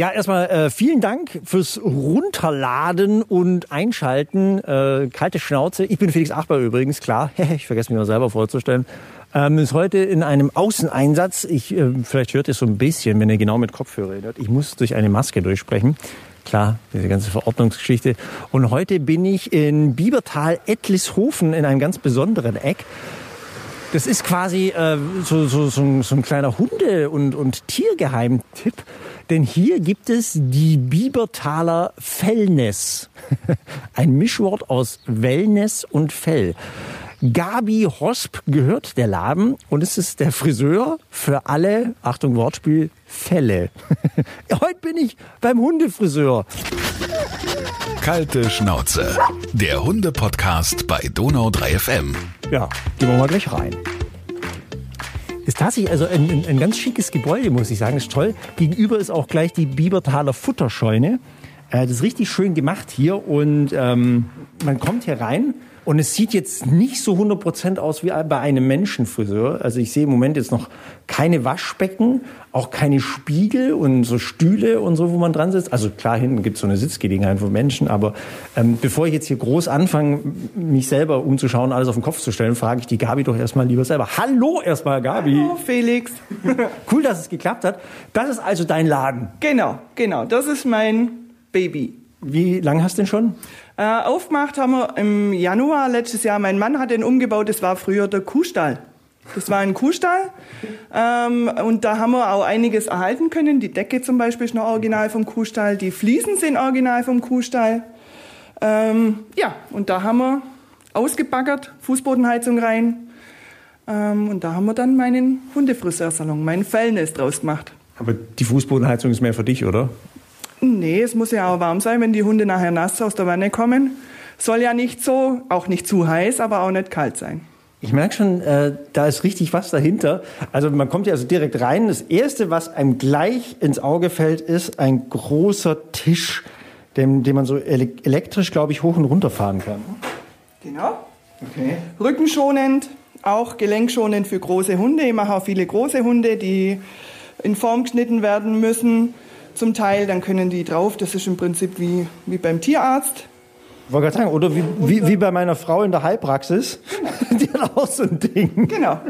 Ja, erstmal äh, vielen Dank fürs Runterladen und Einschalten. Äh, kalte Schnauze. Ich bin Felix Achbar übrigens, klar. ich vergesse mich mal selber vorzustellen. Ähm, ist heute in einem Außeneinsatz. Ich, äh, vielleicht hört ihr es so ein bisschen, wenn ihr genau mit Kopfhörer hört. Ich muss durch eine Maske durchsprechen. Klar, diese ganze Verordnungsgeschichte. Und heute bin ich in Biebertal Etlishofen in einem ganz besonderen Eck. Das ist quasi äh, so, so, so, so ein kleiner Hunde- und, und Tiergeheimtipp. Denn hier gibt es die Biebertaler Fellness. Ein Mischwort aus Wellness und Fell. Gabi Hosp gehört der Laden und es ist der Friseur für alle, Achtung Wortspiel, Fälle. Heute bin ich beim Hundefriseur. Kalte Schnauze, der Hunde-Podcast bei Donau 3 FM. Ja, gehen wir mal gleich rein ist tatsächlich also ein, ein, ein, ganz schickes Gebäude, muss ich sagen. Ist toll. Gegenüber ist auch gleich die Biebertaler Futterscheune. Äh, das ist richtig schön gemacht hier und ähm, man kommt hier rein und es sieht jetzt nicht so 100% aus wie bei einem Menschenfriseur. Also ich sehe im Moment jetzt noch keine Waschbecken, auch keine Spiegel und so Stühle und so, wo man dran sitzt. Also klar, hinten gibt es so eine Sitzgelegenheit für Menschen. Aber ähm, bevor ich jetzt hier groß anfange, mich selber umzuschauen, alles auf den Kopf zu stellen, frage ich die Gabi doch erstmal lieber selber. Hallo erstmal, Gabi. Hallo, Felix. cool, dass es geklappt hat. Das ist also dein Laden. Genau, genau. Das ist mein Baby. Wie lange hast du denn schon? Äh, aufgemacht haben wir im Januar letztes Jahr. Mein Mann hat den umgebaut. Das war früher der Kuhstall. Das war ein Kuhstall. Ähm, und da haben wir auch einiges erhalten können. Die Decke zum Beispiel ist noch original vom Kuhstall. Die Fliesen sind original vom Kuhstall. Ähm, ja, und da haben wir ausgebaggert, Fußbodenheizung rein. Ähm, und da haben wir dann meinen Hundefriseursalon, meinen Fellnest draus gemacht. Aber die Fußbodenheizung ist mehr für dich, oder? Nee, es muss ja auch warm sein, wenn die Hunde nachher nass aus der Wanne kommen. Soll ja nicht so, auch nicht zu heiß, aber auch nicht kalt sein. Ich merke schon, äh, da ist richtig was dahinter. Also man kommt ja also direkt rein. Das Erste, was einem gleich ins Auge fällt, ist ein großer Tisch, den, den man so elektrisch, glaube ich, hoch und runter fahren kann. Genau. Okay. Rückenschonend, auch gelenkschonend für große Hunde. Ich mache auch viele große Hunde, die in Form geschnitten werden müssen zum Teil, dann können die drauf. Das ist im Prinzip wie, wie beim Tierarzt. Ich wollte gerade sagen, oder wie, wie, wie, bei meiner Frau in der Heilpraxis. Genau. Die hat auch so ein Ding. Genau.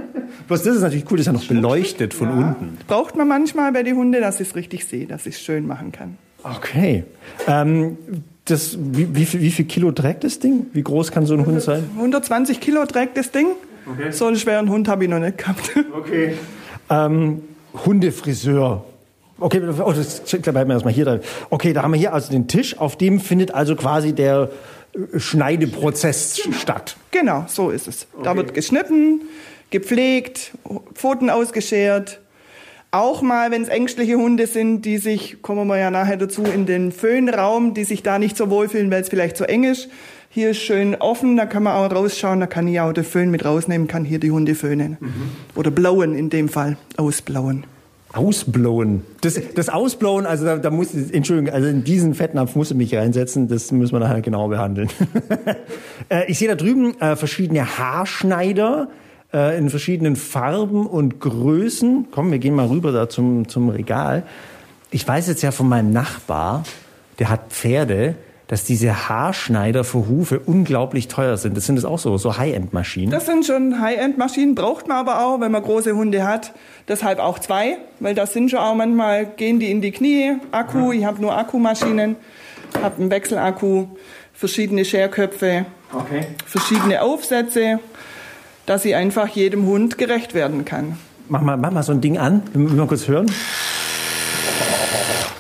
Bloß das ist natürlich cool, das ist ja noch beleuchtet von ja. unten. Braucht man manchmal bei den Hunden, dass ich es richtig sehe, dass ich es schön machen kann. Okay. Ähm, das, wie, wie, viel, wie viel Kilo trägt das Ding? Wie groß kann so ein 100, Hund sein? 120 Kilo trägt das Ding. Okay. So einen schweren Hund habe ich noch nicht gehabt. Okay. Ähm, Hundefriseur. Okay, oh, das bleiben wir erstmal hier. Da. Okay, da haben wir hier also den Tisch, auf dem findet also quasi der äh, Schneideprozess statt. Genau, so ist es. Okay. Da wird geschnitten, gepflegt, Pfoten ausgeschert. Auch mal, wenn es ängstliche Hunde sind, die sich, kommen wir ja nachher dazu, in den Föhnraum, die sich da nicht so wohlfühlen, weil es vielleicht zu eng ist. Hier ist schön offen, da kann man auch rausschauen, da kann ich auch den Föhn mit rausnehmen, kann hier die Hunde föhnen. Mhm. Oder blauen in dem Fall, ausblauen. Ausblowen. Das, das Ausblowen, also da, da muss, Entschuldigung, also in diesen Fettnapf muss ich mich reinsetzen, das müssen wir nachher genau behandeln. Äh, ich sehe da drüben äh, verschiedene Haarschneider äh, in verschiedenen Farben und Größen. Komm, wir gehen mal rüber da zum, zum Regal. Ich weiß jetzt ja von meinem Nachbar, der hat Pferde, dass diese Haarschneider für Hufe unglaublich teuer sind. Das sind das auch so, so High-End-Maschinen? Das sind schon High-End-Maschinen, braucht man aber auch, wenn man große Hunde hat. Deshalb auch zwei, weil das sind schon auch manchmal, gehen die in die Knie. Akku, ich habe nur Akkumaschinen, habe einen Wechselakku, verschiedene Scherköpfe, okay. verschiedene Aufsätze, dass sie einfach jedem Hund gerecht werden kann. Mach mal, mach mal so ein Ding an, wir mal kurz hören.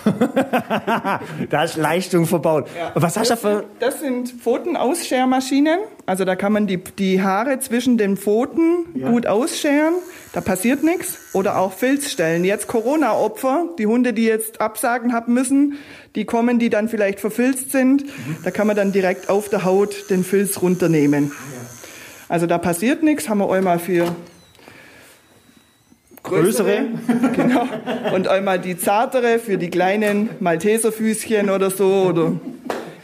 da ist Leistung verbaut. Ja. Was hast du für... Das sind Pfotenausschermaschinen. Also da kann man die, die Haare zwischen den Pfoten ja. gut ausscheren. Da passiert nichts. Oder auch Filzstellen. Jetzt Corona-Opfer, die Hunde, die jetzt Absagen haben müssen, die kommen, die dann vielleicht verfilzt sind. Mhm. Da kann man dann direkt auf der Haut den Filz runternehmen. Ja. Also da passiert nichts. Haben wir einmal für größere. genau. Und einmal die zartere für die kleinen Malteserfüßchen oder so. Oder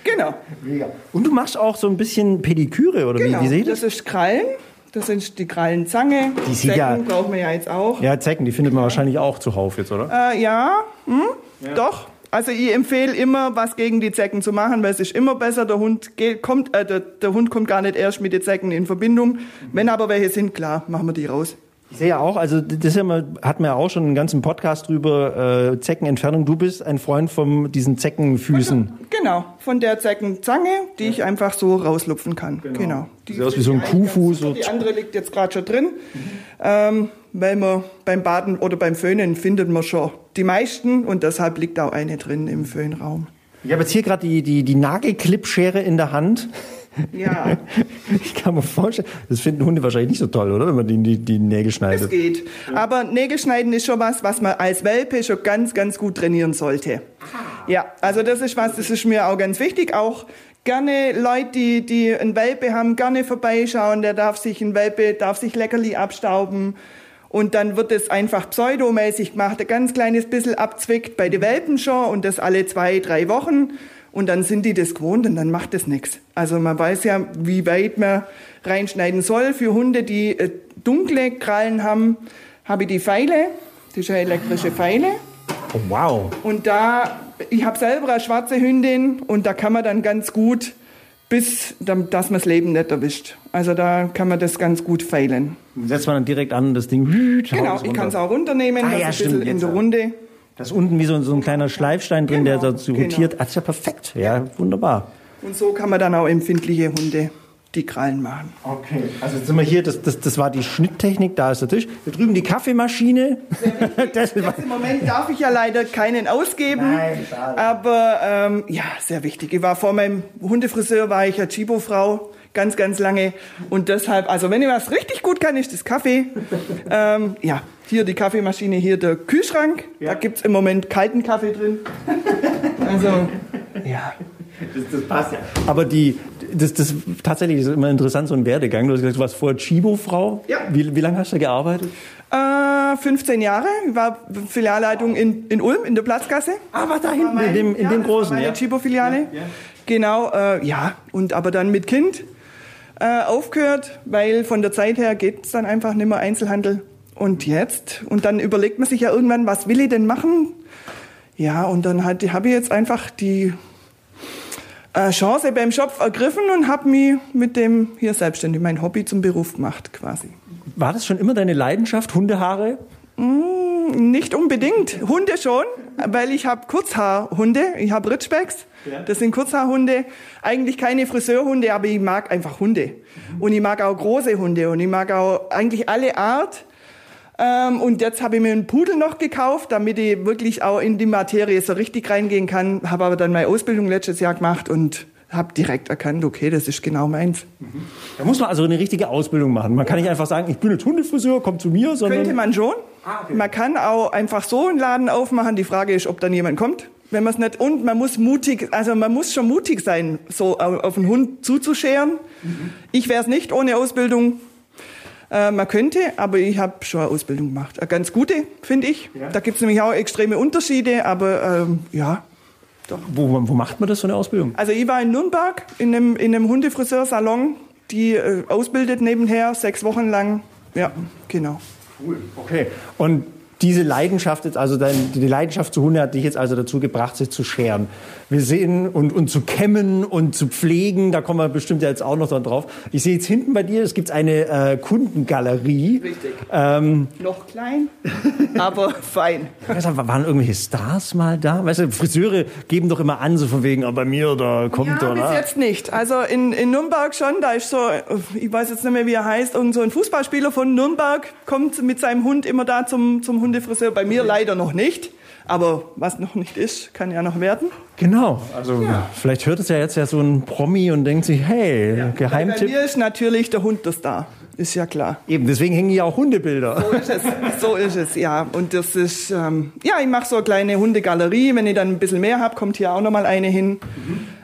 genau. Mega. Und du machst auch so ein bisschen Pediküre, oder genau. wie, wie seht das? Das ist Krallen. Das sind die Krallenzange. Die Zecken ja, brauchen wir ja jetzt auch. Ja, Zecken, die findet man wahrscheinlich auch zuhauf jetzt, oder? Äh, ja, hm? ja, doch. Also ich empfehle immer, was gegen die Zecken zu machen, weil es ist immer besser, der Hund geht, kommt, äh, der, der Hund kommt gar nicht erst mit den Zecken in Verbindung. Wenn aber welche sind, klar, machen wir die raus. Ich sehe ja auch, also das ja hat man ja auch schon einen ganzen Podcast drüber, äh, Zeckenentfernung. Du bist ein Freund von diesen Zeckenfüßen. Genau, von der Zeckenzange, die ich einfach so rauslupfen kann. Genau. Die Sieht aus wie so ein Kuhfuß, ganz. Die andere liegt jetzt gerade schon drin, ähm, weil man beim Baden oder beim Föhnen findet man schon die meisten und deshalb liegt auch eine drin im Föhnraum. Ich habe jetzt hier gerade die, die, die Nagelclipschere in der Hand. Ja, Ich kann mir vorstellen, das finden Hunde wahrscheinlich nicht so toll, oder? Wenn man die, die, die Nägel schneidet. geht. Aber Nägelschneiden ist schon was, was man als Welpe schon ganz, ganz gut trainieren sollte. Ja, also das ist was, das ist mir auch ganz wichtig. Auch gerne Leute, die, die einen Welpe haben, gerne vorbeischauen. Der darf sich, ein Welpe darf sich Leckerli abstauben. Und dann wird es einfach pseudomäßig gemacht, ein ganz kleines bisschen abzwickt bei den Welpen schon und das alle zwei, drei Wochen. Und dann sind die das gewohnt und dann macht das nichts. Also man weiß ja, wie weit man reinschneiden soll. Für Hunde, die äh, dunkle Krallen haben, habe ich die Pfeile. Das ist eine elektrische Pfeile. Oh, wow. Und da, ich habe selber eine schwarze Hündin und da kann man dann ganz gut, bis, dass man das Leben nicht erwischt. Also da kann man das ganz gut feilen. Setzt man dann direkt an, das Ding. Genau, ich kann es auch runternehmen, Ah, das ja, ist ein stimmt, bisschen in jetzt der auch. Runde. Da ist unten wie so, so ein kleiner Schleifstein drin, der Genau, dazu genau. rotiert. Ah, Das ist ja perfekt. Ja, wunderbar. Und so kann man dann auch empfindliche Hunde die Krallen machen. Okay. Also jetzt sind wir hier, das, das, das war die Schnitttechnik, da ist der Tisch. Da drüben die Kaffeemaschine. das Jetzt im Moment darf ich ja leider keinen ausgeben. Nein, schade. aber ähm, ja, sehr wichtig. Ich war vor meinem Hundefriseur, war ich ja Chibo-Frau, ganz, ganz lange. Und deshalb, also wenn ich was richtig gut kann, ist das Kaffee. ähm, ja, hier die Kaffeemaschine, hier der Kühlschrank. Da gibt's im Moment kalten Kaffee drin. also, ja. das, das passt ja. Aber die, das, das tatsächlich ist immer interessant, so ein Werdegang. Du hast gesagt, du warst vorher Chibo-Frau. Ja. Wie, wie lange hast du da gearbeitet? Äh, 15 Jahre. Ich war Filialleitung in, in Ulm, in der Platzgasse. Ah, war da hinten, in dem, in ja, dem großen. Meine Ja. Chibo-Filiale. Genau, äh, ja. Und aber dann mit Kind äh, aufgehört, weil von der Zeit her geht's dann einfach nicht mehr Einzelhandel. Und jetzt? Und dann überlegt man sich ja irgendwann, was will ich denn machen? Ja, und dann halt, habe ich jetzt einfach die äh, Chance beim Schopf ergriffen und habe mich mit dem hier selbstständig, mein Hobby zum Beruf gemacht quasi. War das schon immer deine Leidenschaft, Hundehaare? Nicht unbedingt. Hunde schon, weil ich habe Kurzhaarhunde. Ich habe Ritschbecks. Das sind Kurzhaarhunde. Eigentlich keine Friseurhunde, aber ich mag einfach Hunde. Und ich mag auch große Hunde und ich mag auch eigentlich alle Art. Ähm, und jetzt habe ich mir einen Pudel noch gekauft, damit ich wirklich auch in die Materie so richtig reingehen kann. Habe aber dann meine Ausbildung letztes Jahr gemacht und habe direkt erkannt, okay, das ist genau meins. Da muss man also eine richtige Ausbildung machen. Man kann nicht einfach sagen, ich bin jetzt Hundefriseur, komm zu mir, sondern... Könnte man schon. Man kann auch einfach so einen Laden aufmachen. Die Frage ist, ob dann jemand kommt. Wenn man es nicht und man muss mutig, also man muss schon mutig sein, so au- auf einen Hund zuzuscheren. Ich wäre es nicht ohne Ausbildung. Äh, man könnte, aber ich habe schon eine Ausbildung gemacht. Eine ganz gute, finde ich. Da gibt es nämlich auch extreme Unterschiede, aber ähm, ja. Wo, wo macht man das, so eine Ausbildung? Also ich war in Nürnberg in einem, in einem Hundefriseursalon, die äh, ausbildet nebenher, sechs Wochen lang. Ja, genau. Cool. Okay. Und diese Leidenschaft, jetzt also dein, die Leidenschaft zu Hunde hat dich jetzt also dazu gebracht, sich zu scheren. Wir sehen und, und zu kämmen und zu pflegen, da kommen wir bestimmt ja jetzt auch noch drauf. Ich sehe jetzt hinten bei dir, es gibt eine äh, Kundengalerie. Richtig. Ähm, Noch klein, aber fein. weißt du, waren irgendwelche Stars mal da? Weißt du, Friseure geben doch immer an, so von wegen, oh, bei mir, da kommt Ja, er. bis jetzt nicht. Also in, in Nürnberg schon, da ist so, ich weiß jetzt nicht mehr, wie er heißt, irgend so ein Fußballspieler von Nürnberg kommt mit seinem Hund immer da zum, zum Hundefriseur. Bei mir leider noch nicht. Aber was noch nicht ist, kann ja noch werden. Genau. Also vielleicht hört es ja jetzt ja so ein Promi und denkt sich, hey, Bei Geheimtipp. mir ist natürlich der Hund der Star. Ist ja klar. Eben, deswegen hängen hier auch Hundebilder. So ist es, so ist es ja. Und das ist, ähm, ja, ich mache so eine kleine Hundegalerie. Wenn ich dann ein bisschen mehr habe, kommt hier auch noch mal eine hin.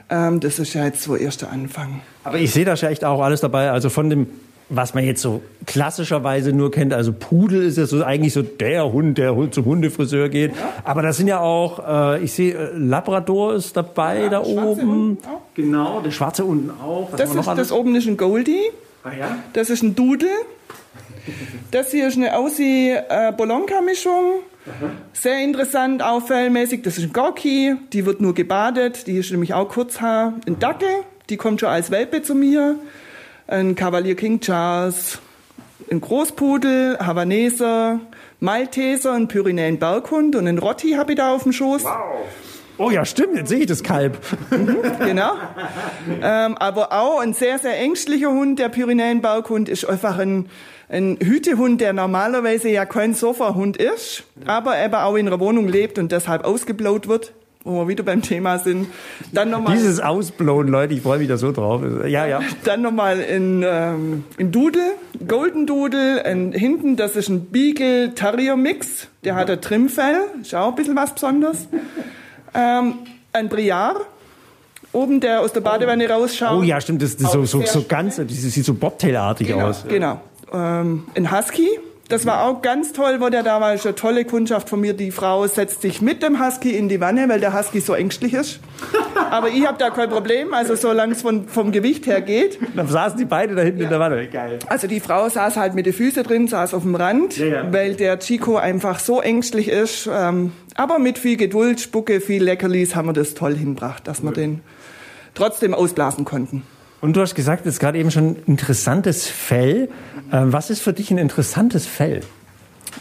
Ähm, das ist ja jetzt so erster Anfang. Aber ich sehe da ja echt auch alles dabei. Also von dem, was man jetzt so klassischerweise nur kennt, also Pudel ist ja so eigentlich so der Hund, der zum Hundefriseur geht. Aber das sind ja auch, äh, ich sehe, äh, Labrador ist dabei da der schwarze oben. Genau, der schwarze unten auch. Was Das, ist, das oben ist ein Goldie. Ah, ja? Das ist ein Dudel. Das hier ist eine Aussie äh. Sehr interessant, auch fellmäßig. Das ist ein Gorki, die wird nur gebadet, die ist nämlich auch Kurzhaar. Ein Dackel, die kommt schon als Welpe zu mir. Ein Kavalier King Charles, ein Großpudel, Havaneser, Malteser, ein Pyrenäen Berghund und ein Rotti habe ich da auf dem Schoß. Wow. Oh ja, stimmt, jetzt sehe ich das Kalb. genau. Ähm, aber auch ein sehr, sehr ängstlicher Hund, der Pyrenäen Berghund, ist einfach ein, ein Hütehund, der normalerweise ja kein Sofahund ist, aber eben auch in einer Wohnung lebt und deshalb ausgeblaut wird wo wir wieder beim Thema sind. Dann noch mal, Dieses Ausblown, Leute, ich freue mich da so drauf. Ja, ja. Dann nochmal in, ähm, in Doodle, Golden Doodle, in, hinten, das ist ein Beagle Terrier Mix, der hat ein Trimfell, ist auch ein bisschen was Besonderes. Ähm, ein Briar, oben, der aus der Badewanne rausschaut. Oh ja, stimmt, das, das so, so, so ganz, das sieht so Bobtail-artig genau, aus. Genau. Ähm, ein Husky, das war auch ganz toll, wo der da war. Ist eine tolle Kundschaft von mir. Die Frau setzt sich mit dem Husky in die Wanne, weil der Husky so ängstlich ist. Aber ich habe da kein Problem, also solange es von, vom Gewicht her geht. Dann saßen die beide da hinten ja. in der Wanne. Geil. Also die Frau saß halt mit den Füßen drin, saß auf dem Rand, ja, ja. weil der Chico einfach so ängstlich ist. Ähm, aber mit viel Geduld, Spucke, viel Leckerlis haben wir das toll hinbracht, dass wir den trotzdem ausblasen konnten. Und du hast gesagt, es ist gerade eben schon interessantes Fell. Ähm, was ist für dich ein interessantes Fell?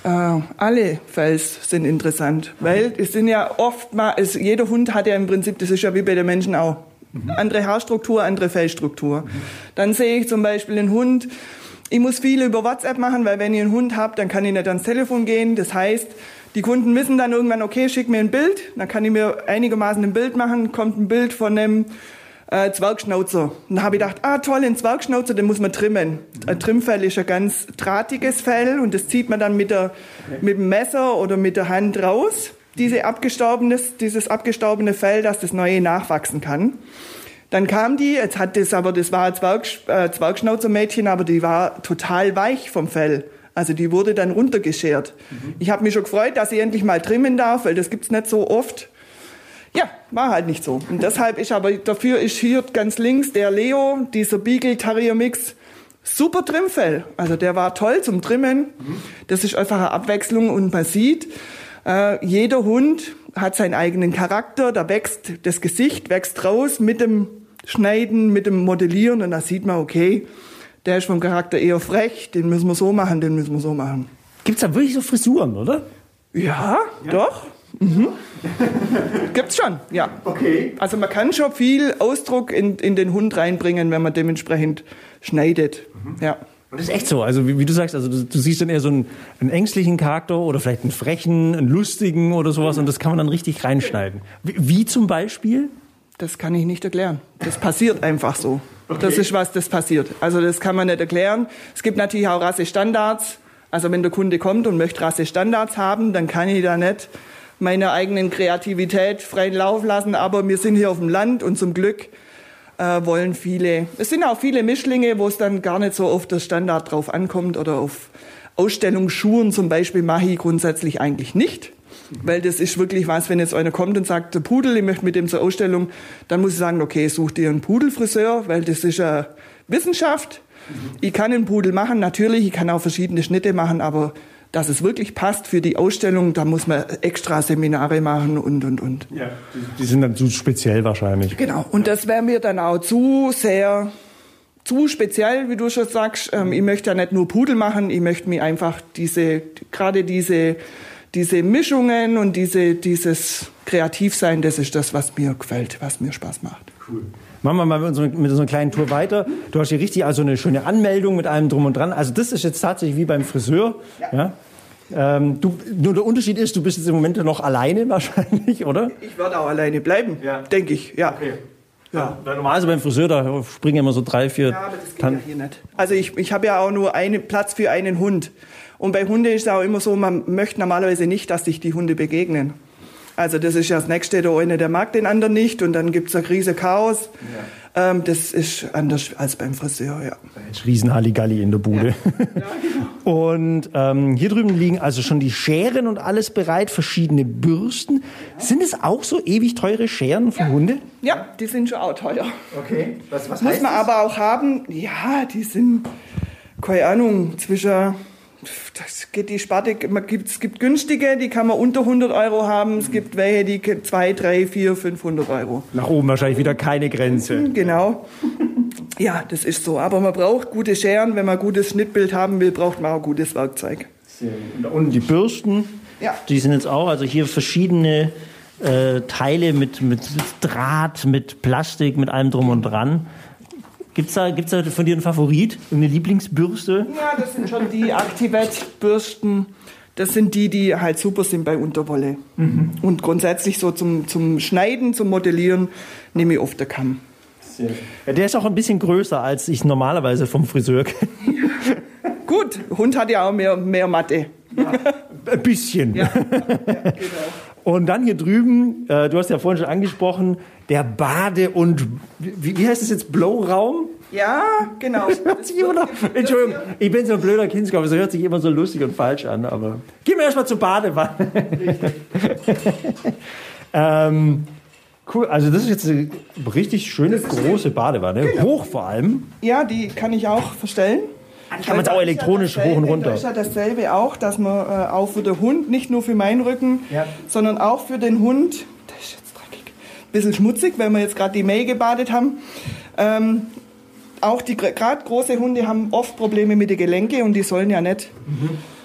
Äh, alle Fells sind interessant, weil es sind ja oft mal, es, jeder Hund hat ja im Prinzip, das ist ja wie bei den Menschen auch, mhm. andere Haarstruktur, andere Fellstruktur. Mhm. Dann sehe ich zum Beispiel einen Hund, ich muss viel über WhatsApp machen, weil wenn ich einen Hund habe, dann kann ich nicht ans Telefon gehen. Das heißt, die Kunden wissen dann irgendwann, okay, schick mir ein Bild, dann kann ich mir einigermaßen ein Bild machen, kommt ein Bild von einem äh, Zwergschnauzer. Und da habe ich gedacht, ah toll, ein Zwergschnauzer, den muss man trimmen. Ein Trimmfell ist ein ganz drahtiges Fell und das zieht man dann mit, der, mit dem Messer oder mit der Hand raus, diese abgestorbenes, dieses abgestorbene Fell, dass das neue nachwachsen kann. Dann kam die, jetzt hat das aber, das war ein Zwerg, äh, Zwergschnauzermädchen, aber die war total weich vom Fell. Also die wurde dann runtergeschert. Mhm. Ich habe mich schon gefreut, dass ich endlich mal trimmen darf, weil das gibt's nicht so oft. Ja, war halt nicht so. Und deshalb ist aber dafür ist hier ganz links der Leo, dieser Beagle Terrier Mix, super Trimmfell. Also der war toll zum Trimmen. Das ist einfach eine Abwechslung und man sieht, äh, jeder Hund hat seinen eigenen Charakter, da wächst das Gesicht, wächst raus mit dem Schneiden, mit dem Modellieren und da sieht man, okay, der ist vom Charakter eher frech, den müssen wir so machen, den müssen wir so machen. Gibt's da wirklich so Frisuren, oder? Ja, ja. doch. Mhm. Gibt's schon, ja. Okay. Also man kann schon viel Ausdruck in, in den Hund reinbringen, wenn man dementsprechend schneidet. Mhm. Ja. Und das ist echt so. Also wie, wie du sagst, also du, du, siehst dann eher so einen, einen, ängstlichen Charakter oder vielleicht einen frechen, einen lustigen oder sowas und das kann man dann richtig reinschneiden. Wie, wie zum Beispiel? Das kann ich nicht erklären. Das passiert einfach so. Okay. Das ist was, das passiert. Also das kann man nicht erklären. Es gibt natürlich auch Rassestandards. Also wenn der Kunde kommt und möchte Rassestandards haben, dann kann ich da nicht meiner eigenen Kreativität freien Lauf lassen. Aber wir sind hier auf dem Land und zum Glück äh, wollen viele, es sind auch viele Mischlinge, wo es dann gar nicht so auf das Standard drauf ankommt oder auf Ausstellungsschuhen zum Beispiel mache ich grundsätzlich eigentlich nicht. Weil das ist wirklich was, wenn jetzt einer kommt und sagt, der Pudel, ich möchte mit dem zur Ausstellung, dann muss ich sagen, okay, such dir einen Pudelfriseur, weil das ist eine Wissenschaft. Ich kann einen Pudel machen, natürlich, ich kann auch verschiedene Schnitte machen, aber dass es wirklich passt für die Ausstellung, da muss man extra Seminare machen und, und, und. Ja, die sind dann zu speziell wahrscheinlich. Genau, und das wäre mir dann auch zu sehr, zu speziell, wie du schon sagst. Ähm, ich möchte ja nicht nur Pudel machen, ich möchte mir einfach diese, gerade diese, diese Mischungen und diese, dieses Kreativsein, das ist das, was mir gefällt, was mir Spaß macht. Cool. Machen wir mal mit so, mit einer kleinen Tour weiter. Du hast hier richtig also eine schöne Anmeldung mit allem drum und dran. Also das ist jetzt tatsächlich wie beim Friseur. Ja. ja? Ähm, du, nur der Unterschied ist, du bist jetzt im Moment noch alleine wahrscheinlich, oder? Ich werde auch alleine bleiben, ja. denke ich. Ja. Okay. Ja. ja. Normalerweise beim Friseur, da springen immer so drei, vier. Ja, aber das geht ja hier nicht. Also ich, ich habe ja auch nur einen Platz für einen Hund. Und bei Hunden ist es auch immer so, man möchte normalerweise nicht, dass sich die Hunde begegnen. Also das ist ja das Nächste, der eine, der mag den anderen nicht und dann gibt es ein riesen Chaos. Ja. Ähm, das ist anders als beim Friseur, ja. Riesen Halligalli in der Bude. Ja. Ja, genau. Und ähm, hier drüben liegen also schon die Scheren und alles bereit, verschiedene Bürsten. Sind es auch so ewig teure Scheren für Hunde? Ja, die sind schon auch teuer. Okay, was, was Muss man das? aber auch haben, ja, die sind, keine Ahnung, zwischen das geht die Sparte, man gibt, es gibt günstige, die kann man unter 100 Euro haben. Es gibt welche, die 2, 3, 4, 500 Euro. Nach oben wahrscheinlich wieder keine Grenze. Genau. Ja, das ist so. Aber man braucht gute Scheren. Wenn man gutes Schnittbild haben will, braucht man auch gutes Werkzeug. Und die Bürsten, Ja. die sind jetzt auch, also hier verschiedene äh, Teile mit, mit Draht, mit Plastik, mit allem drum und dran. Gibt's da, gibt's da von dir einen Favorit? Eine Lieblingsbürste? Ja, das sind schon die Activate-Bürsten. Das sind die, die halt super sind bei Unterwolle. Und grundsätzlich so zum, zum Schneiden, zum Modellieren nehme ich oft der Kamm. Ja, der ist auch ein bisschen größer, als ich normalerweise vom Friseur kenne. Gut, Hund hat ja auch mehr, mehr Matte. Ein bisschen. Ja. Und dann hier drüben, äh, du hast ja vorhin schon angesprochen, der Bade- und, wie, wie heißt es jetzt, Blowraum? Ja, genau. Hört sich immer noch, Entschuldigung, ich bin so ein blöder Kindskopf, es hört sich immer so lustig und falsch an, aber gehen wir erstmal zur Badewanne. ähm, cool, also das ist jetzt eine richtig schöne große Badewanne, hoch vor allem. Ja, die kann ich auch verstellen. Kann man jetzt auch elektronisch hoch und runter. ist ja dasselbe auch, dass man äh, auch für den Hund, nicht nur für meinen Rücken, Ja. sondern auch für den Hund, der ist jetzt dreckig, bisschen schmutzig, weil wir jetzt gerade die May gebadet haben. Ähm, auch die gerade große Hunde haben oft Probleme mit den Gelenke und die sollen ja nicht.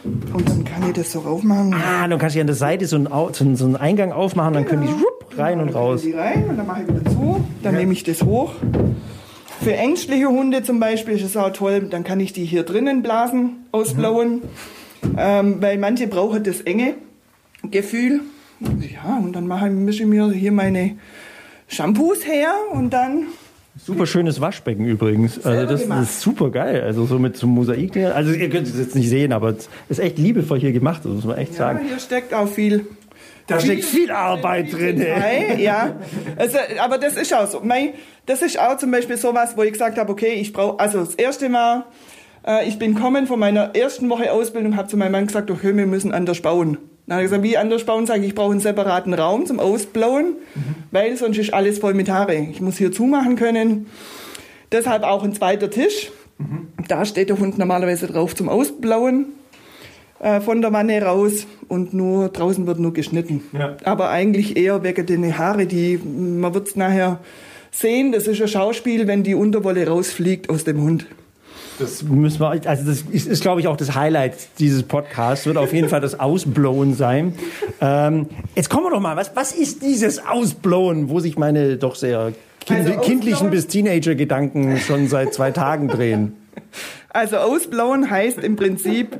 Und dann kann ich das so raufmachen. Ah, dann kannst du an der Seite so einen, so einen, so einen Eingang aufmachen, dann können die schwupp, rein und Dann raus. Die rein und dann mache ich wieder zu. Dann nehme ich das hoch. Für ängstliche Hunde zum Beispiel ist es auch toll, dann kann ich die hier drinnen blasen, ausblauen. Ähm, weil manche brauchen das enge Gefühl. Ja, und dann mache, mische ich mir hier meine Shampoos her und dann. Super schönes Waschbecken übrigens. Also das gemacht. ist super geil. Also so mit so Mosaik. Also ihr könnt es jetzt nicht sehen, aber es ist echt liebevoll hier gemacht, das muss man echt Ja, sagen. hier steckt auch viel. Da steckt viel Arbeit drin. ey. Ja. Also, aber das ist auch so. Mein, das ist auch zum Beispiel sowas, wo ich gesagt habe, okay, ich brauche, also das erste Mal, äh, ich bin kommen von meiner ersten Woche Ausbildung, habe zu meinem Mann gesagt, okay, wir müssen anders bauen. Dann habe ich gesagt, wie anders bauen? Sage ich, ich brauche einen separaten Raum zum Ausblauen, weil sonst ist alles voll mit Haare. Ich muss hier zumachen können. Deshalb auch ein zweiter Tisch. Da steht der Hund normalerweise drauf zum Ausblauen äh, von der Wanne raus und nur draußen wird nur geschnitten. Ja. Aber eigentlich eher wegen den Haare, die man wird es nachher sehen. Das ist ein Schauspiel, wenn die Unterwolle rausfliegt aus dem Hund. Das müssen wir, also das ist, ist glaube ich, auch das Highlight dieses Podcasts, wird auf jeden Fall das Ausblowen sein. Ähm, jetzt kommen wir doch mal, was, was ist dieses Ausblowen, wo sich meine doch sehr kind, Also kindlichen bis Teenager-Gedanken schon seit zwei Tagen drehen? Also ausblauen heißt im Prinzip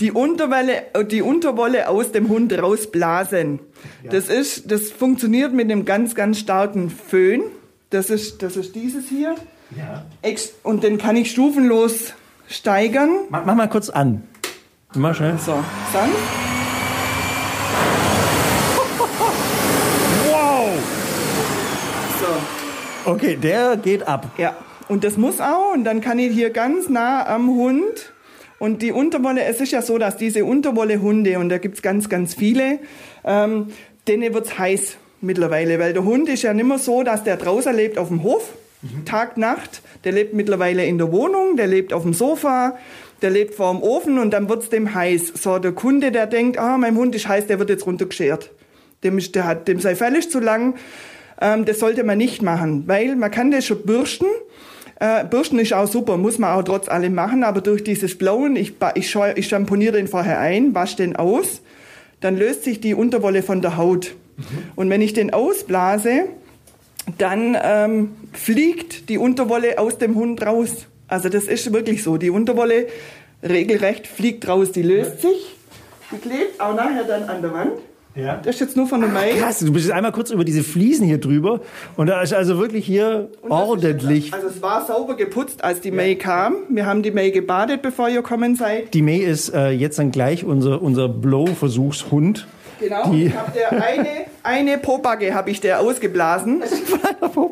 die Unterwolle, die Unterwolle aus dem Hund rausblasen. Das ist, das funktioniert mit einem ganz, ganz starken Föhn. Das ist, das ist dieses hier. Ex- Und den kann ich stufenlos steigern. Mach, mach mal kurz an. Mal schnell. So, sanft. Wow! So. Okay, der geht ab. Ja, und das muss auch. Und dann kann ich hier ganz nah am Hund. Und die Unterwolle, es ist ja so, dass diese Unterwolle-Hunde, und da gibt's ganz, ganz viele, ähm, denen wird's heiß mittlerweile. Weil der Hund ist ja nicht mehr so, dass der draußen lebt auf dem Hof, Tag, Nacht. Der lebt mittlerweile in der Wohnung, der lebt auf dem Sofa, der lebt vor dem Ofen und dann wird's dem heiß. So, der Kunde, der denkt, ah, mein Hund ist heiß, der wird jetzt runtergeschert. Dem, ist, der hat, dem sei ist zu lang. Ähm, das sollte man nicht machen, weil man kann das schon bürsten. Äh, bürsten ist auch super, muss man auch trotz allem machen, aber durch dieses Blauen, ich, ich, ich schamponiere den vorher ein, wasche den aus, dann löst sich die Unterwolle von der Haut. Und wenn ich den ausblase, dann ähm, fliegt die Unterwolle aus dem Hund raus. Also das ist wirklich so. Die Unterwolle regelrecht fliegt raus, die löst sich, die klebt auch nachher dann an der Wand. Ja. Das ist jetzt nur von der Mai. Krass, du bist jetzt einmal kurz über diese Fliesen hier drüber und da ist also wirklich hier ordentlich. Ist, also es war sauber geputzt, als die May kam. Wir haben die May gebadet, bevor ihr kommen seid. Die May ist äh, jetzt dann gleich unser, unser Blow-Versuchshund. Genau. Die- Ich habe der eine, eine Pobacke habe ich der ausgeblasen.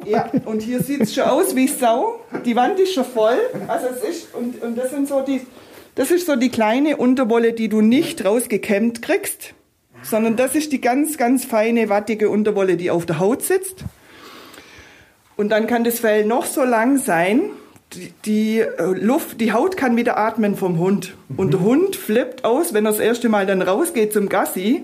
Ja, und hier sieht es schon aus wie Sau. Die Wand ist schon voll. Also es ist, und, und das sind so die, das ist so die kleine Unterwolle, die du nicht rausgekämmt kriegst, sondern das ist die ganz, ganz feine, wattige Unterwolle, die auf der Haut sitzt. Und dann kann das Fell noch so lang sein. die, die äh, Luft, die Haut kann wieder atmen vom Hund. Und der Hund flippt aus, wenn er das erste Mal dann rausgeht zum Gassi,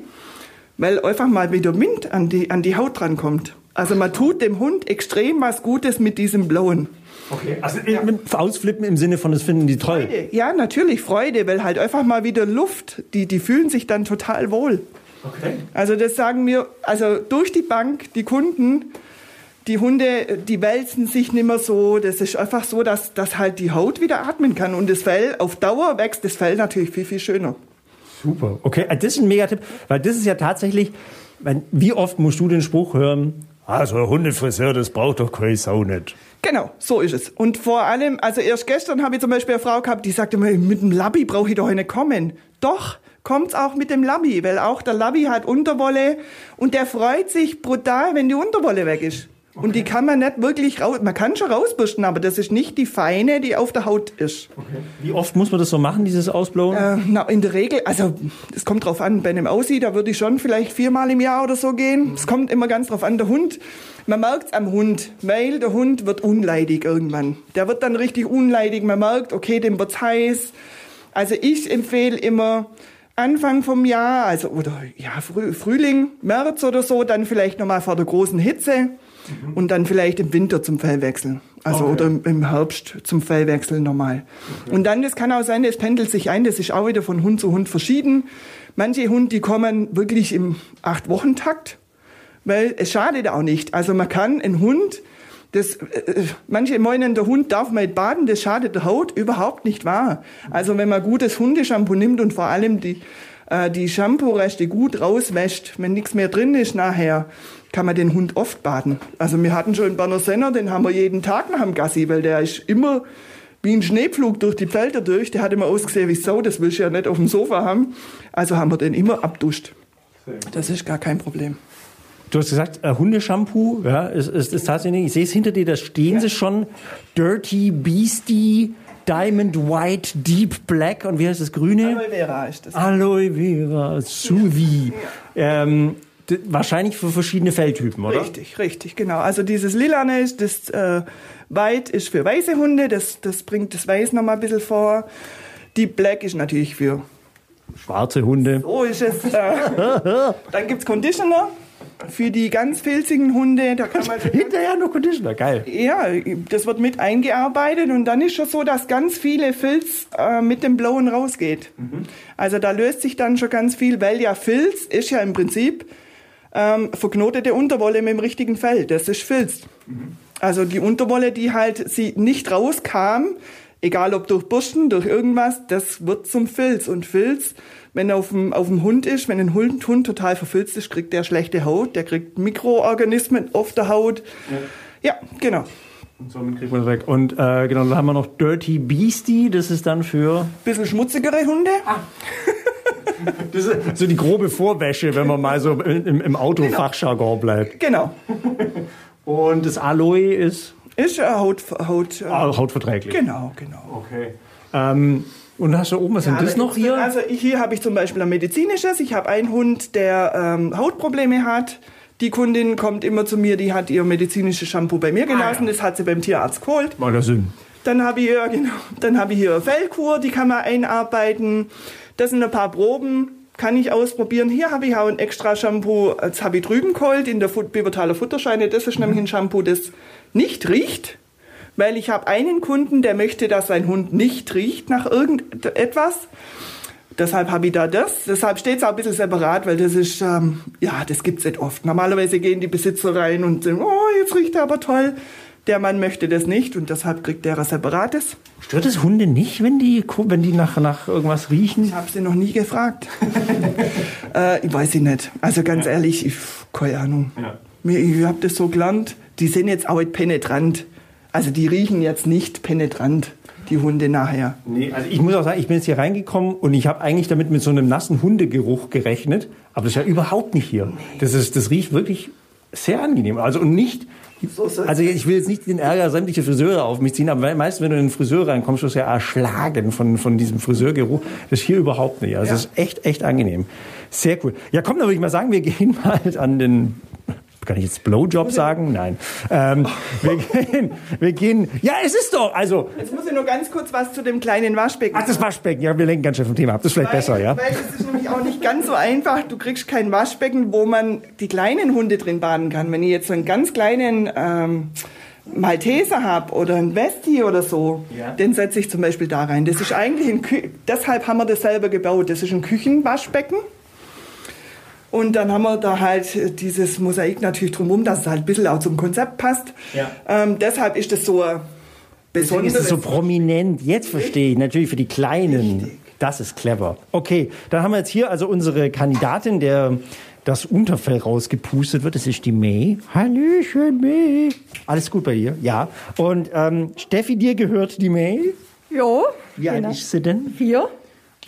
weil einfach mal wieder Wind an die, an die Haut drankommt. Also man tut dem Hund extrem was Gutes mit diesem Blauen. Okay. Also ja. mit Ausflippen im Sinne von, das finden die toll. Freude. Ja, natürlich Freude, weil halt einfach mal wieder Luft, die, die fühlen sich dann total wohl. Okay. Also das sagen mir, also durch die Bank, die Kunden, die Hunde, die wälzen sich nicht mehr so. Das ist einfach so, dass, dass halt die Haut wieder atmen kann. Und das Fell, auf Dauer wächst das Fell natürlich viel, viel schöner. Super. Okay, das ist ein Megatipp, weil das ist ja tatsächlich, wie oft musst du den Spruch hören, also Hundefriseur, das braucht doch keine Sau nicht. Genau, so ist es. Und vor allem, also erst gestern habe ich zum Beispiel eine Frau gehabt, die sagte mir, mit dem Labby brauche ich doch nicht kommen. Doch, kommt's auch mit dem Labby, weil auch der Labby hat Unterwolle und der freut sich brutal, wenn die Unterwolle weg ist. Okay. Und die kann man nicht wirklich raus, man kann schon rausbürsten, aber das ist nicht die feine, die auf der Haut ist. Okay. Wie oft muss man das so machen, dieses Ausblauen? Äh, na, in der Regel, also es kommt drauf an, bei einem Aussie, da würde ich schon vielleicht viermal im Jahr oder so gehen. Es mhm. kommt immer ganz drauf an, der Hund, man merkt's am Hund, weil der Hund wird unleidig irgendwann. Der wird dann richtig unleidig, man merkt, okay, dem wird's heiß. Also ich empfehle immer, Anfang vom Jahr, also oder ja Frühling, März oder so, dann vielleicht nochmal vor der großen Hitze mhm. und dann vielleicht im Winter zum Fellwechsel. Also okay. oder im Herbst zum Fellwechsel nochmal. Okay. Und dann, das kann auch sein, es pendelt sich ein, das ist auch wieder von Hund zu Hund verschieden. Manche Hunde, die kommen wirklich im Acht-Wochen-Takt, weil es schadet auch nicht. Also man kann einen Hund, das, äh, manche meinen, der Hund darf mal baden, das schadet der Haut überhaupt nicht wahr. Also wenn man gutes Hundeshampoo nimmt und vor allem die, äh, die Shampoo-Reste gut rauswäscht, wenn nichts mehr drin ist nachher, kann man den Hund oft baden. Also wir hatten schon einen Berner Senner, den haben wir jeden Tag nach dem Gassi, weil der ist immer wie ein Schneepflug durch die Felder durch. Der hat immer ausgesehen wie Sau, das willst du ja nicht auf dem Sofa haben. Also haben wir den immer abduscht. Das ist gar kein Problem. Du hast gesagt, äh, Hundeshampoo, ja, ist, ist, ist tatsächlich, ich sehe es hinter dir, da stehen ja. sie schon. Dirty Beastie, Diamond White, Deep Black und wie heißt das Grüne? Aloe Vera ist das. Aloe Vera, Suvi. Ja. Ähm, wahrscheinlich für verschiedene Felltypen, oder? Richtig, richtig, genau. Also dieses Lilane ist, das äh, White ist für weiße Hunde, das, das bringt das Weiß nochmal ein bisschen vor. Die Black ist natürlich für schwarze Hunde. So ist es. Äh, dann gibt's Conditioner für die ganz filzigen Hunde. Da kann man Hinterher noch Conditioner, geil. Ja, das wird mit eingearbeitet und dann ist schon so, dass ganz viele Filz äh, mit dem Blauen rausgeht. Mhm. Also da löst sich dann schon ganz viel, weil ja Filz ist ja im Prinzip ähm, verknotete Unterwolle mit dem richtigen Fell. Das ist Filz. Mhm. Also die Unterwolle, die halt sie nicht rauskam, egal ob durch Bürsten, durch irgendwas, das wird zum Filz. Und Filz, wenn er auf dem, auf dem Hund ist, wenn ein Hund, Hund total verfilzt ist, kriegt der schlechte Haut, der kriegt Mikroorganismen auf der Haut. Ja, ja genau. Und somit kriegt man das weg. Und äh, genau, dann haben wir noch Dirty Beastie, das ist dann für... Bisschen schmutzigere Hunde. Ah. Das ist so die grobe Vorwäsche, wenn man mal so im, im Autofachjargon bleibt. Genau. Und das Aloe ist? Ist äh, Haut, Haut, äh, ah, hautverträglich. Genau, genau. Okay. Ähm, und hast du oben, was ja, sind das noch hier? Also hier habe ich zum Beispiel ein medizinisches. Ich habe einen Hund, der ähm, Hautprobleme hat. Die Kundin kommt immer zu mir, die hat ihr medizinisches Shampoo bei mir gelassen. Ah, ja. Das hat sie beim Tierarzt geholt. Macht das Sinn. Dann habe ich hier, genau, dann habe ich hier Fellkur, die kann man einarbeiten. Das sind ein paar Proben, kann ich ausprobieren. Hier habe ich auch ein extra Shampoo, das habe ich drüben geholt in der Bibertaler Futterscheine. Das ist nämlich ein Shampoo, das nicht riecht, weil ich habe einen Kunden, der möchte, dass sein Hund nicht riecht nach irgendetwas. Deshalb habe ich da das. Deshalb steht es auch ein bisschen separat, weil das ist, ähm, ja, das gibt es nicht oft. Normalerweise gehen die Besitzer rein und sagen, oh, jetzt riecht er aber toll. Der Mann möchte das nicht und deshalb kriegt der was Separates. Stört es Hunde nicht, wenn die, wenn die nach, nach irgendwas riechen? Ich habe sie noch nie gefragt. äh, ich weiß sie nicht. Also ganz ja. ehrlich, ich, keine Ahnung. Ja. Ich habe das so gelernt. Die sind jetzt auch nicht penetrant. Also die riechen jetzt nicht penetrant die Hunde nachher. Nee, also ich muss auch sagen, ich bin jetzt hier reingekommen und ich habe eigentlich damit mit so einem nassen Hundegeruch gerechnet, aber das ist ja überhaupt nicht hier. Das, ist, das riecht wirklich sehr angenehm. Also und nicht, also ich will jetzt nicht den Ärger sämtliche Friseure auf mich ziehen, aber meistens, wenn du in den Friseur reinkommst, wirst du ja erschlagen von, von diesem Friseurgeruch. Das ist hier überhaupt nicht. Also ja. das ist echt, echt angenehm. Sehr cool. Ja, komm, dann würde ich mal sagen, wir gehen mal an den kann ich jetzt Blowjob sagen? Nein. Ähm, wir, gehen, wir gehen. Ja, es ist doch. Also. Jetzt muss ich nur ganz kurz was zu dem kleinen Waschbecken. Ach, das Waschbecken. Ja, wir lenken ganz schön vom Thema ab. Das ist vielleicht weil, besser, ja. Weil es ist nämlich auch nicht ganz so einfach. Du kriegst kein Waschbecken, wo man die kleinen Hunde drin baden kann. Wenn ich jetzt so einen ganz kleinen ähm, Malteser habe oder ein Westie oder so, Ja. den setze ich zum Beispiel da rein. Das ist eigentlich ein Kü deshalb haben wir das selber gebaut. Das ist ein Küchenwaschbecken. Und dann haben wir da halt dieses Mosaik natürlich drumherum, dass es halt ein bisschen auch zum Konzept passt. Ja. Ähm, deshalb ist das so Deswegen ist es so prominent. Jetzt verstehe ich. Natürlich für die Kleinen. Das ist clever. Okay, dann haben wir jetzt hier also unsere Kandidatin, der das Unterfell rausgepustet wird. Das ist die May. Hallöchen, May. Alles gut bei dir? Ja. Und ähm, Steffi, dir gehört die May. Jo. Wie alt genau. ist sie denn? Vier?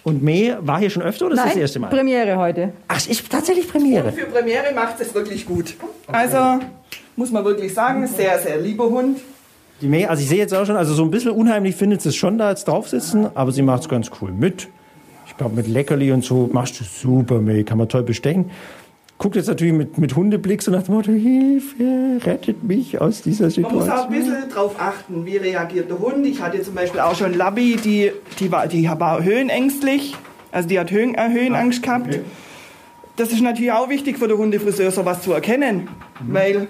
Und May war hier schon öfter oder ist das Nein, das erste Mal? Premiere heute. Ach, es ist tatsächlich Premiere. Für Premiere macht es wirklich gut. Also muss man wirklich sagen, sehr, sehr lieber Hund. Die May, also ich sehe jetzt auch schon, also so ein bisschen unheimlich findet sie es schon da jetzt drauf sitzen, aber sie macht es ganz cool mit. Ich glaube, mit Leckerli und so machst du super, May, kann man toll bestechen. Guckt jetzt natürlich mit, mit Hundeblick so nach dem Motto, Hilfe, rettet mich aus dieser Man muss auch ein Situation. bisschen drauf achten, wie reagiert der Hund. Ich hatte zum Beispiel auch schon Labby, die, die, war, die war höhenängstlich. Also die hat Höhen, äh, Höhenangst gehabt. Das ist natürlich auch wichtig für den Hundefriseur, sowas zu erkennen. Weil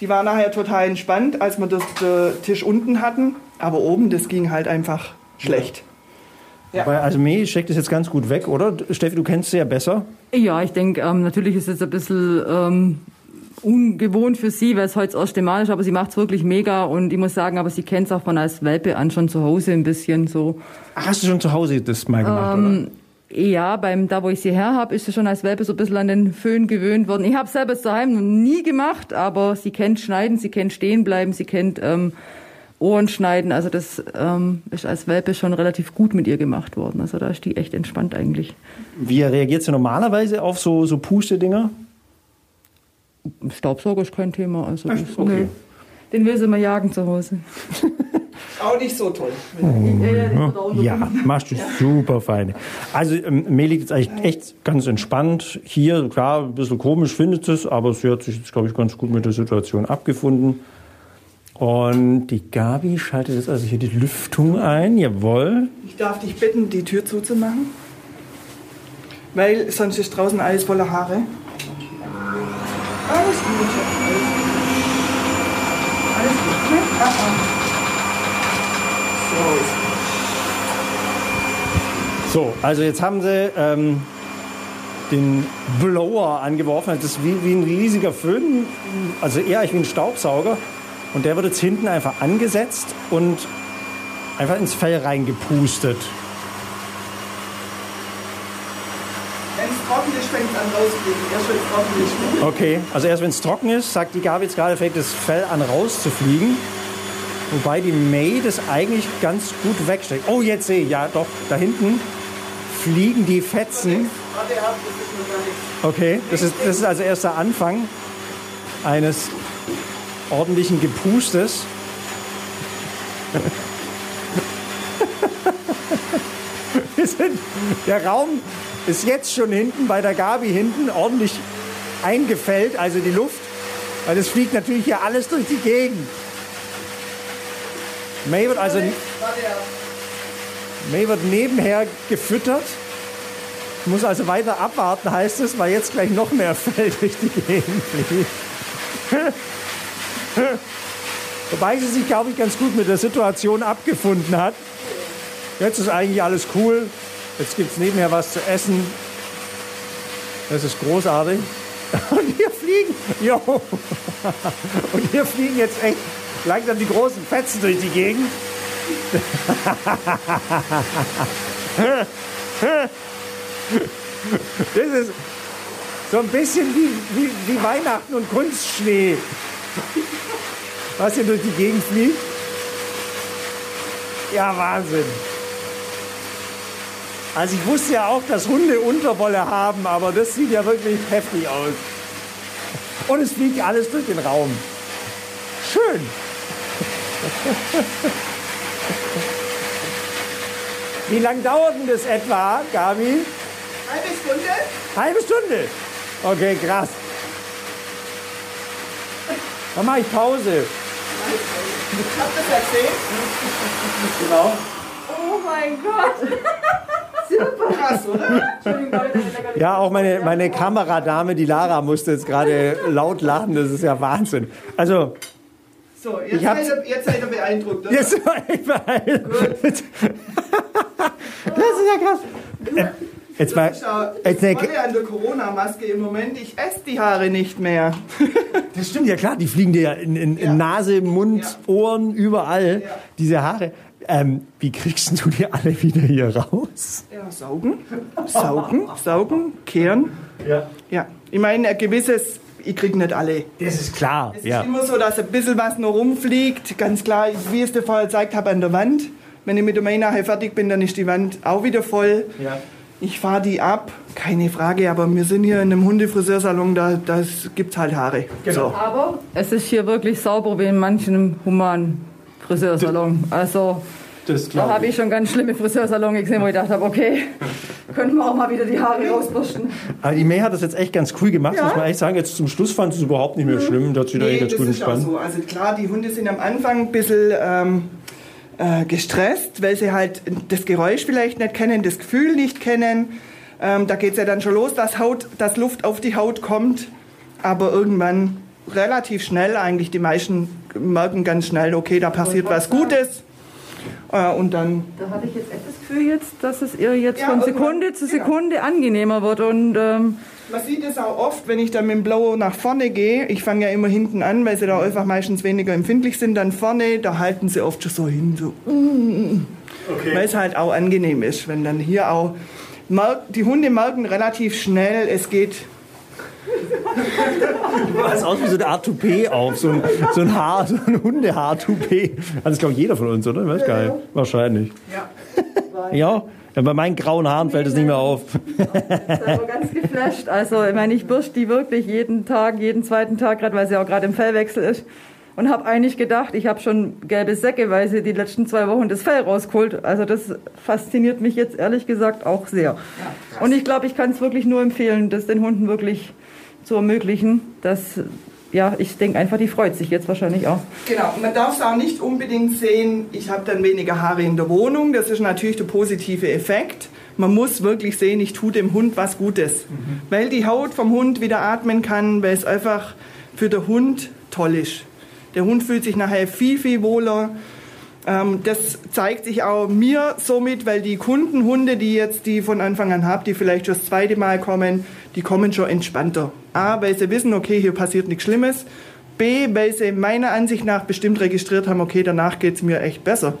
die war nachher total entspannt, als wir das, den Tisch unten hatten. Aber oben, das ging halt einfach schlecht. Ja. Weil, also May steckt das jetzt ganz gut weg, oder? Steffi, du kennst sie ja besser. Ja, ich denke, ähm, natürlich ist es ein bisschen ähm, ungewohnt für sie, weil es heute das erste Mal ist, aber sie macht es wirklich mega und ich muss sagen, aber sie kennt es auch von als Welpe an schon zu Hause ein bisschen so. Ach, hast du schon zu Hause das mal gemacht, oder? Ja, beim da wo ich sie her habe, ist sie schon als Welpe so ein bisschen an den Föhn gewöhnt worden. Ich habe selber daheim noch nie gemacht, aber sie kennt Schneiden, sie kennt Stehenbleiben, sie kennt ähm, Ohren schneiden. Also das ähm, ist als Welpe schon relativ gut mit ihr gemacht worden. Also da ist die echt entspannt eigentlich. Wie reagiert sie normalerweise auf so, so Puste-Dinger? Staubsauger ist kein Thema. Also das, okay. nee. Den will sie mal jagen zu Hause. Auch nicht so toll. Ja, machst du super fein. Also ähm, mir liegt jetzt eigentlich echt ganz entspannt. Hier, klar, ein bisschen komisch findet es, aber sie hat sich jetzt, glaube ich, ganz gut mit der Situation abgefunden. Und die Gabi schaltet jetzt also hier die Lüftung ein. Jawohl. Ich darf dich bitten, die Tür zuzumachen. Weil sonst ist draußen alles voller Haare. Alles gut, alles gut. Ne? Ah, ah. So ist So, also jetzt haben sie ähm, den Blower angeworfen. Das ist wie, wie ein riesiger Föhn, also eher wie ein Staubsauger. Und der wird jetzt hinten einfach angesetzt und einfach ins Fell reingepustet. Wenn es trocken ist, fängt es an rauszufliegen. Erst wenn es trocken ist. Okay, also erst wenn es trocken ist, sagt die Gabi jetzt gerade, fängt das Fell an rauszufliegen. Wobei die May das eigentlich ganz gut wegsteckt. Oh, jetzt sehe ich, ja doch, da hinten fliegen die Fetzen. Okay, das ist, das ist also erst der Anfang eines ordentlichen Gepustes. Wir sind, der Raum ist jetzt schon hinten bei der Gabi hinten ordentlich eingefällt, also die Luft, weil es fliegt natürlich hier alles durch die Gegend. May wird also. May wird nebenher gefüttert. Muss also weiter abwarten, heißt es, weil jetzt gleich noch mehr Fell durch die Gegend. Wobei sie sich, glaube ich, ganz gut mit der Situation abgefunden hat. Jetzt ist eigentlich alles cool. Jetzt gibt es nebenher was zu essen. Das ist großartig. Und hier fliegen, jo. Und hier fliegen jetzt echt langsam die großen Fetzen durch die Gegend. Das ist so ein bisschen wie, wie, wie Weihnachten und Kunstschnee, was hier durch die Gegend fliegt. Ja, Wahnsinn. Also ich wusste ja auch, dass Hunde Unterwolle haben, aber das sieht ja wirklich heftig aus. Und es fliegt alles durch den Raum. Schön. Wie lange dauert denn das etwa, Gabi? Halbe Stunde? Halbe Stunde. Okay, krass. Dann mache ich Pause. Habt ihr das gesehen? Genau. Oh mein Gott. Krass, oder? Ja, auch meine, meine Kameradame, die Lara, musste jetzt gerade laut lachen. Das ist ja Wahnsinn. Also, So, Ich jetzt, hab's- seid ihr, jetzt seid ihr beeindruckt. oder? jetzt war ich beeindruckt. Das ist ja krass. Jetzt mal, ja jetzt eine, Tolle an der Corona-Maske im Moment, ich esse die Haare nicht mehr. das stimmt ja klar, die fliegen dir ja in, in, Ja. in Nase, Mund, Ja. Ohren, überall, Ja. diese Haare. Ähm, wie kriegst du die alle wieder hier raus? Ja, saugen, saugen, saugen, kehren. Ja. Ja, ich meine, ein gewisses, ich kriege nicht alle. Das ist klar, Es ja. ist immer so, dass ein bisschen was noch rumfliegt. Ganz klar, wie ich es dir vorher gezeigt habe, an der Wand. Wenn ich mit der Main nachher fertig bin, dann ist die Wand auch wieder voll. Ja. Ich fahre die ab, keine Frage, aber wir sind hier in einem Hundefriseursalon, da das gibt's halt Haare. Genau. So. Aber es ist hier wirklich sauber wie in manchen humanen Friseursalon. Also Das da habe ich schon ganz schlimme Friseursalon gesehen, wo ich gedacht habe, okay, könnten wir auch mal wieder die Haare rausbürsten. Aber die May hat das jetzt echt ganz cool gemacht, Ja. muss man echt sagen. Jetzt zum Schluss fand sie es überhaupt nicht mehr schlimm. Da hat sie da Nee, ganz das gut ist auch entspannt. so. Also klar, die Hunde sind am Anfang ein bisschen ähm, äh, gestresst, weil sie halt das Geräusch vielleicht nicht kennen, das Gefühl nicht kennen. Ähm, da geht es ja dann schon los, dass, Haut, dass Luft auf die Haut kommt. Aber irgendwann relativ schnell, eigentlich die meisten merken ganz schnell, okay, da passiert was Gutes. Äh, und dann Da hatte ich jetzt das Gefühl jetzt, dass es ihr jetzt Ja, von Sekunde zu. Sekunde angenehmer wird und ähm, Man sieht es auch oft, wenn ich dann mit dem Blower nach vorne gehe. Ich fange ja immer hinten an, weil sie da einfach meistens weniger empfindlich sind. Dann vorne, da halten sie oft schon so hin, so, mm, weil es halt auch angenehm ist. Wenn dann hier auch, die Hunde merken relativ schnell, es geht, Du hast aus wie so eine Art Toupet auf, so ein, so ein Haar, so ein Hundehaar-Toupet. Hat das, glaube ich, jeder von uns, oder? Weiß gar nicht. Wahrscheinlich. ja. Ja, ja, bei meinen grauen Haaren fällt es nicht mehr auf. selber ganz geflasht. Also ich meine, ich bürste die wirklich jeden Tag, jeden zweiten Tag, gerade weil sie auch gerade im Fellwechsel ist. Und habe eigentlich gedacht, ich habe schon gelbe Säcke, weil sie die letzten zwei Wochen das Fell rausgeholt. Also das fasziniert mich jetzt ehrlich gesagt auch sehr. Und ich glaube, ich kann es wirklich nur empfehlen, das den Hunden wirklich zu ermöglichen. Dass, ja, ich denke einfach, die freut sich jetzt wahrscheinlich auch. Genau, man darf es auch nicht unbedingt sehen, ich habe dann weniger Haare in der Wohnung. Das ist natürlich der positive Effekt. Man muss wirklich sehen, ich tue dem Hund was Gutes. Weil die Haut vom Hund wieder atmen kann, weil es einfach für den Hund toll ist. Der Hund fühlt sich nachher viel, viel wohler. Ähm, das zeigt sich auch mir somit, weil die Kundenhunde, die jetzt die von Anfang an habe, die vielleicht schon das zweite Mal kommen, die kommen schon entspannter. A, weil sie wissen, okay, hier passiert nichts Schlimmes. B, weil sie meiner Ansicht nach bestimmt registriert haben, okay, danach geht es mir echt besser.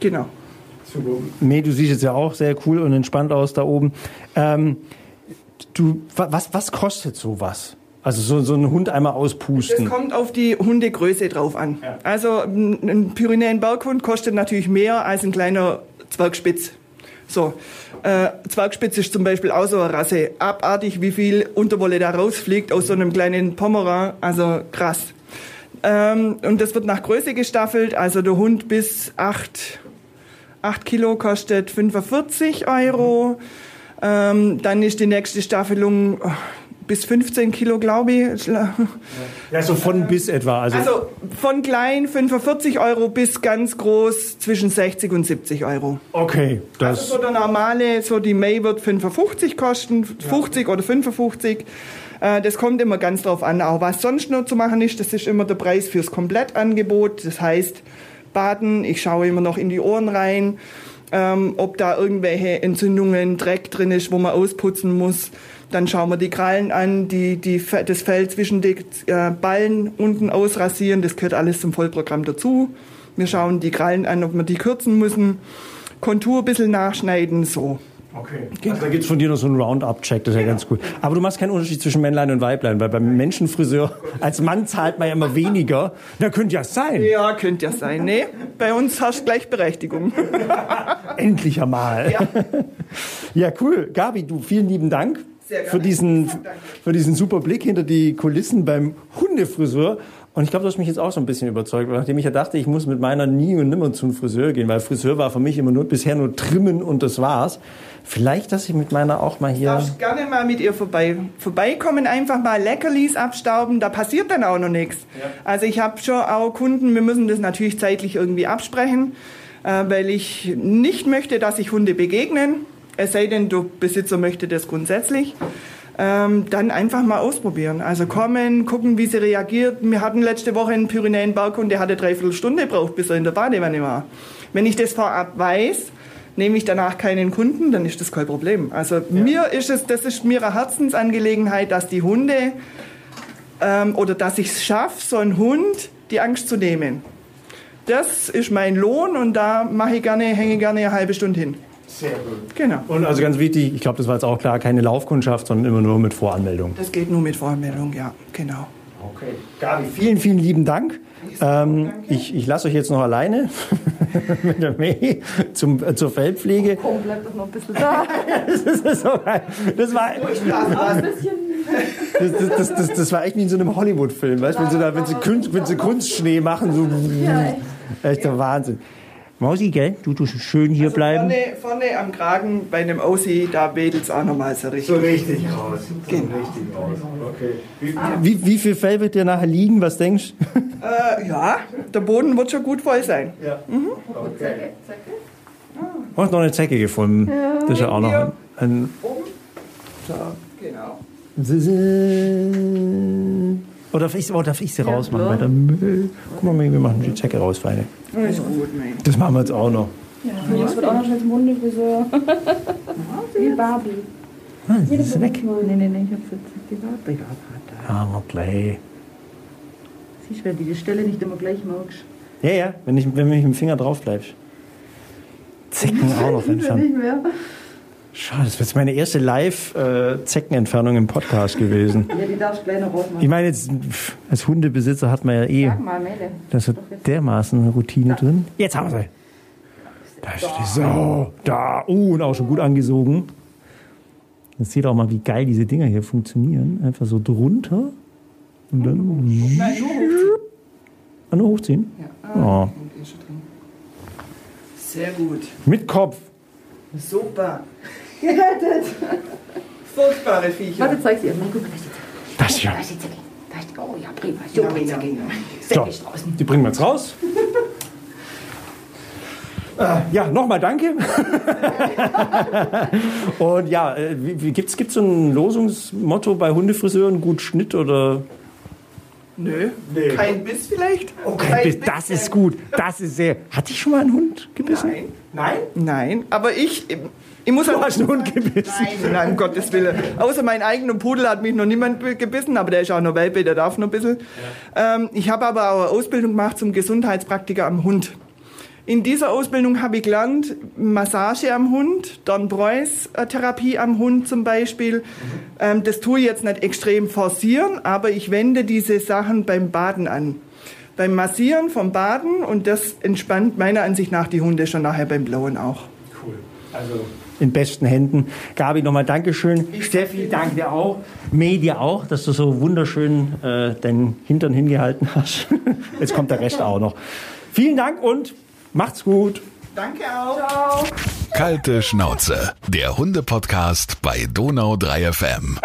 Genau. Nee, du siehst jetzt ja auch sehr cool und entspannt aus da oben. Ähm, du, wa- was, was kostet sowas? Also so, so einen Hund einmal Das auspusten. kommt auf die Hundegröße drauf an. Also ein ein Pyrenäen-Berghund kostet natürlich mehr als ein kleiner Zwergspitz. So, äh, Zwergspitz ist zum Beispiel auch so eine Rasse. Abartig, wie viel Unterwolle da rausfliegt aus so einem kleinen Pomeran. Also krass. Ähm, und das wird nach Größe gestaffelt. Also der Hund bis 8, 8 Kilo kostet 45 Euro. Ähm, dann ist die nächste Staffelung oh, bis 15 Kilo, glaube ich. Ja, so von bis etwa. Also, Also von klein 45 Euro bis ganz groß zwischen 60 und 70 Euro. okay, das. Also so der normale, so die May wird 55 kosten, 50 oder 55. Äh, Das kommt immer ganz drauf an, auch was sonst noch zu machen ist. Das ist immer der Preis fürs Komplettangebot. Das heißt, Baden, ich schaue immer noch in die Ohren rein, ähm, ob da irgendwelche Entzündungen, Dreck drin ist, wo man ausputzen muss. Dann schauen wir die Krallen an, die, die, das Fell zwischen die äh, Ballen unten ausrasieren. Das gehört alles zum Vollprogramm dazu. Wir schauen die Krallen an, ob wir die kürzen müssen. Kontur ein bisschen nachschneiden, so. Okay. Also da gibt es von dir noch so einen Roundup-Check, das ist ja ganz gut. Aber du machst keinen Unterschied zwischen Männlein und Weiblein, weil beim Menschenfriseur als Mann zahlt man ja immer weniger. Da könnte ja sein. Ja, könnte ja sein. Nee, bei uns herrscht Gleichberechtigung. Endlich einmal. Ja. ja, cool. Gabi, du, vielen lieben Dank. Für diesen, für diesen super Blick hinter die Kulissen beim Hundefriseur. Und ich glaube, du hast mich jetzt auch so ein bisschen überzeugt, weil nachdem ich ja dachte, ich muss mit meiner nie und nimmer zum Friseur gehen, weil Friseur war für mich immer nur bisher nur trimmen und das war's. Vielleicht, dass ich mit meiner auch mal hier. darfst gerne mal mit ihr vorbei, vorbeikommen, einfach mal Leckerlis abstauben, da passiert dann auch noch nichts. Also ich habe schon auch Kunden, wir müssen das natürlich zeitlich irgendwie absprechen, äh, weil ich nicht möchte, dass sich Hunde begegnen, es sei denn, der Besitzer möchte das grundsätzlich. Ähm, dann einfach mal ausprobieren. Also kommen, gucken, wie sie reagiert. Wir hatten letzte Woche einen Pyrenäen-Berghund, der hatte dreiviertel Stunde gebraucht, bis er in der Badewanne war. Wenn ich das vorab weiß, nehme ich danach keinen Kunden, dann ist das kein Problem. Also mir ist es, das ist mir eine Herzensangelegenheit, dass die Hunde ähm, oder dass ich es schaffe, so einen Hund die Angst zu nehmen. Das ist mein Lohn und da mache ich gerne, hänge ich gerne eine halbe Stunde hin. Sehr gut. Genau. Und also ganz wichtig, ich glaube, das war jetzt auch klar, keine Laufkundschaft, sondern immer nur mit Voranmeldung. Das geht nur mit Voranmeldung, ja, genau. Okay. Gabi, vielen, vielen lieben Dank. Ähm, ich ich lasse euch jetzt noch alleine mit der May zum, äh, zur Feldpflege. Komm, bleib doch noch ein bisschen da. Das, ist das, war, Ein bisschen. das, das, das, das, das war echt wie in so einem Hollywood-Film, weißt du, wenn sie, da, wenn, sie Kunst, wenn sie Kunstschnee machen, so echt der Wahnsinn. Mausi, gell? Du tust schön hier bleiben. Vorne, vorne am Kragen bei einem Aussie, da wedelt es auch nochmal so richtig. richtig raus. Genau. richtig raus. Okay. Wie, wie viel Fell wird dir nachher liegen? Was denkst du? Äh, ja, der Boden wird schon gut voll sein. Ja. Okay. Oh, noch eine Zecke gefunden. das ist ja auch noch ein. ein Oben. So, genau. Oh, darf ich, oh, darf ich sie rausmachen? Bei der Müll. Guck mal, wir machen die Zecke raus, Feine. Ist gut, mein. Das machen wir jetzt auch noch. Jetzt wird auch noch schnell zum Hundefriseur. Wie Barbie. Ah, das ist weg. Nee, nee, nee, ich hab's jetzt gewartet. Ja, mal gleich. Siehst du, wenn du die Stelle nicht immer gleich magst. Ja, ja, wenn, ich, wenn ich mit dem Finger drauf bleibst. Zecken auch noch entfernen. Nicht mehr. Schade, das wäre jetzt meine erste Live-Zeckenentfernung im Podcast gewesen. Ja, die darfst gleich noch rausmachen. Ich meine, jetzt als Hundebesitzer hat man ja eh Sag mal, Mele. das hat dermaßen eine Routine drin. Jetzt haben wir sie. Da ist die Sau. Da. Oh, und auch schon gut angesogen. Jetzt seht ihr auch mal, wie geil diese Dinger hier funktionieren. Einfach so drunter. Und dann. Nein, nur hochziehen. Ah, nur hochziehen. Ja. Oh. Ah, ist drin. Sehr gut. Mit Kopf. Super. Gerettet. Furchtbare Viecher. Warte, zeig sie erstmal. Guck mal, da Zecke. Das ja. Da die Oh ja, prima. Super, ja, ja. So, die bringen wir jetzt raus. Äh, ja, nochmal danke. Und ja, äh, wie, wie, gibt's gibt's so ein Losungsmotto bei Hundefriseuren, gut Schnitt oder? Nö. Kein Biss vielleicht? Okay, bis- das ist gut. Das ist sehr. Hat dich schon mal ein Hund gebissen? Nein. Nein? Nein, aber ich, ich muss Du halt hast einen Hund gebissen. Nein, nein, um Gottes Willen. Außer mein eigener Pudel hat mich noch niemand gebissen, aber der ist auch noch Welpe, der darf noch ein bisschen. Ähm, ich habe aber auch eine Ausbildung gemacht zum Gesundheitspraktiker am Hund. In dieser Ausbildung habe ich gelernt, Massage am Hund, Dornbreus-Therapie am Hund zum Beispiel. Ähm, das tue ich jetzt nicht extrem forcieren, aber ich wende diese Sachen beim Baden an. Beim Massieren vom Baden und das entspannt meiner Ansicht nach die Hunde schon nachher beim Blauen auch. Cool. Also in besten Händen. Gabi, nochmal Dankeschön. Steffi, danke dir auch. May, dir auch, dass du so wunderschön äh, deinen Hintern hingehalten hast. Jetzt kommt der Rest auch noch. Vielen Dank und macht's gut. Danke auch. Kalte Schnauze, der Hunde-Podcast bei Donau 3 FM.